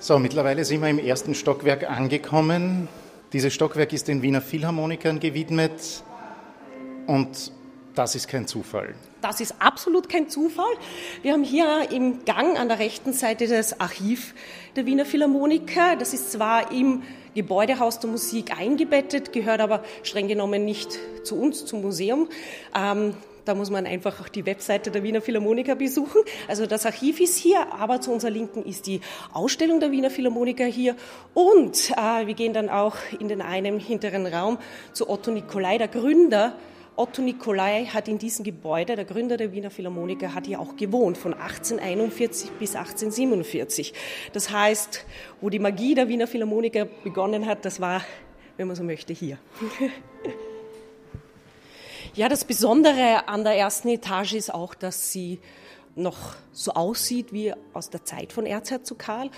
So, mittlerweile sind wir im ersten Stockwerk angekommen. Dieses Stockwerk ist den Wiener Philharmonikern gewidmet und das ist kein Zufall. Das ist absolut kein Zufall. Wir haben hier im Gang an der rechten Seite das Archiv der Wiener Philharmoniker. Das ist zwar im Gebäudehaus der Musik eingebettet, gehört aber streng genommen nicht zu uns, zum Museum. Ähm, da muss man einfach auch die Webseite der Wiener Philharmoniker besuchen. Also das Archiv ist hier, aber zu unserer Linken ist die Ausstellung der Wiener Philharmoniker hier. Und äh, wir gehen dann auch in den einen hinteren Raum zu Otto Nicolai, der Gründer Otto Nicolai hat in diesem Gebäude, der Gründer der Wiener Philharmoniker, hat hier auch gewohnt, von 1841 bis 1847. Das heißt, wo die Magie der Wiener Philharmoniker begonnen hat, das war, wenn man so möchte, hier. Ja, das Besondere an der ersten Etage ist auch, dass sie noch so aussieht wie aus der Zeit von Erzherzog Karl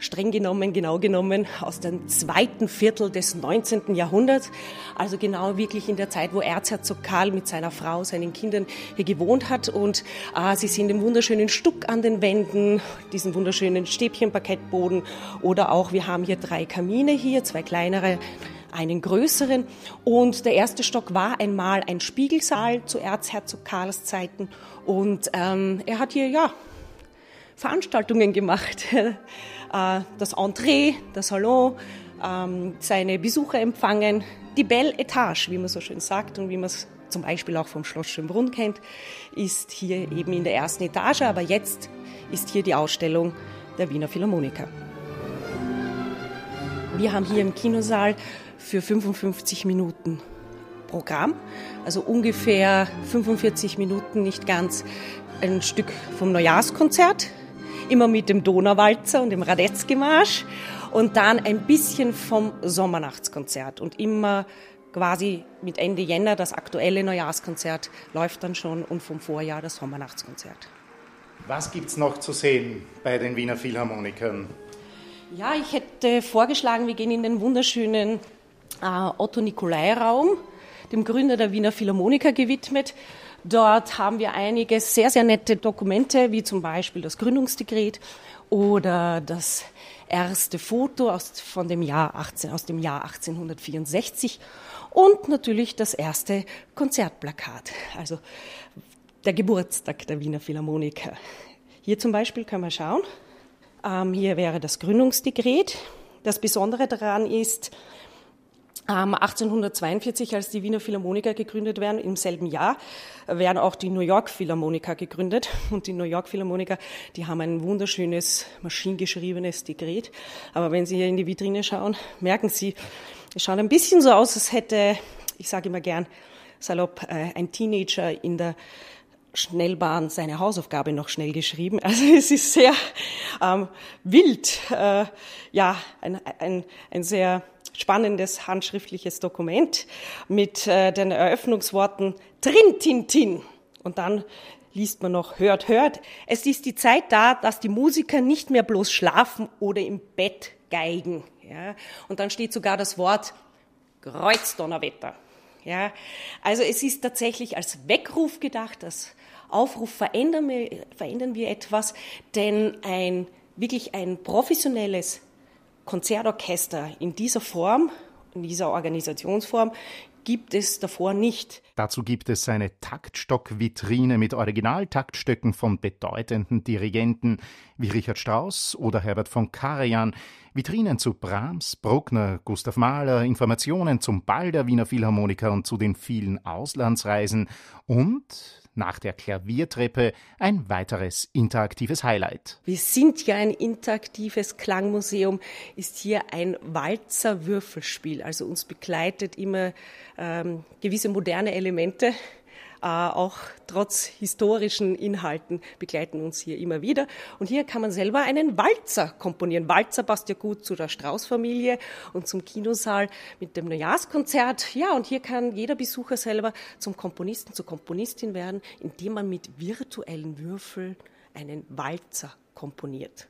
streng genommen, genau genommen aus dem zweiten Viertel des 19. Jahrhunderts, also genau wirklich in der Zeit, wo Erzherzog Karl mit seiner Frau, seinen Kindern hier gewohnt hat. Und äh, Sie sehen den wunderschönen Stuck an den Wänden, diesen wunderschönen Stäbchenparkettboden oder auch, wir haben hier drei Kamine hier, zwei kleinere, einen größeren. Und der erste Stock war einmal ein Spiegelsaal zu Erzherzog Karls Zeiten. Und ähm, er hat hier, ja, Veranstaltungen gemacht. Äh, das Entree, der Salon, ähm, seine Besucher empfangen. Die Belle Etage, wie man so schön sagt und wie man es zum Beispiel auch vom Schloss Schönbrunn kennt, ist hier eben in der ersten Etage, aber jetzt ist hier die Ausstellung der Wiener Philharmoniker. Wir haben hier im Kinosaal für 55 Minuten Programm, also ungefähr 45 Minuten, nicht ganz, ein Stück vom Neujahrskonzert immer mit dem Donauwalzer und dem Radetzky-Marsch und dann ein bisschen vom Sommernachtskonzert und immer quasi mit Ende Jänner das aktuelle Neujahrskonzert läuft dann schon und vom Vorjahr das Sommernachtskonzert. Was gibt es noch zu sehen bei den Wiener Philharmonikern? Ja, ich hätte vorgeschlagen, wir gehen in den wunderschönen äh, Otto-Nikolai-Raum, dem Gründer der Wiener Philharmoniker gewidmet. Dort haben wir einige sehr, sehr nette Dokumente, wie zum Beispiel das Gründungsdekret oder das erste Foto aus, von dem Jahr 18, aus dem Jahr 1864 und natürlich das erste Konzertplakat, also der Geburtstag der Wiener Philharmoniker. Hier zum Beispiel können wir schauen. Ähm, hier wäre das Gründungsdekret. Das Besondere daran ist, 1842, als die Wiener Philharmoniker gegründet werden, im selben Jahr werden auch die New York Philharmoniker gegründet. Und die New York Philharmoniker, die haben ein wunderschönes, maschinengeschriebenes Dekret. Aber wenn Sie hier in die Vitrine schauen, merken Sie, es schaut ein bisschen so aus, als hätte, ich sage immer gern, salopp, äh, ein Teenager in der Schnellbahn seine Hausaufgabe noch schnell geschrieben. Also es ist sehr ähm, wild, äh, ja, ein, ein, ein sehr spannendes handschriftliches Dokument mit äh, den Eröffnungsworten Trin Tin Tin. Und dann liest man noch Hört, hört. Es ist die Zeit da, dass die Musiker nicht mehr bloß schlafen oder im Bett geigen. Ja? Und dann steht sogar das Wort Kreuzdonnerwetter. Ja? Also es ist tatsächlich als Weckruf gedacht, als Aufruf verändern wir, verändern wir etwas, denn ein wirklich ein professionelles Konzertorchester in dieser Form, in dieser Organisationsform, gibt es davor nicht. Dazu gibt es eine Taktstock-Vitrine mit Originaltaktstöcken von bedeutenden Dirigenten wie Richard Strauss oder Herbert von Karajan, Vitrinen zu Brahms, Bruckner, Gustav Mahler, Informationen zum Ball der Wiener Philharmoniker und zu den vielen Auslandsreisen und nach der Klaviertreppe ein weiteres interaktives Highlight. Wir sind ja ein interaktives Klangmuseum, ist hier ein Walzer-Würfelspiel. Also uns begleitet immer ähm, gewisse moderne Elemente auch trotz historischen Inhalten begleiten uns hier immer wieder. Und hier kann man selber einen Walzer komponieren. Walzer passt ja gut zu der Strauß-Familie und zum Kinosaal mit dem Neujahrskonzert. Ja, und hier kann jeder Besucher selber zum Komponisten, zur Komponistin werden, indem man mit virtuellen Würfeln einen Walzer komponiert.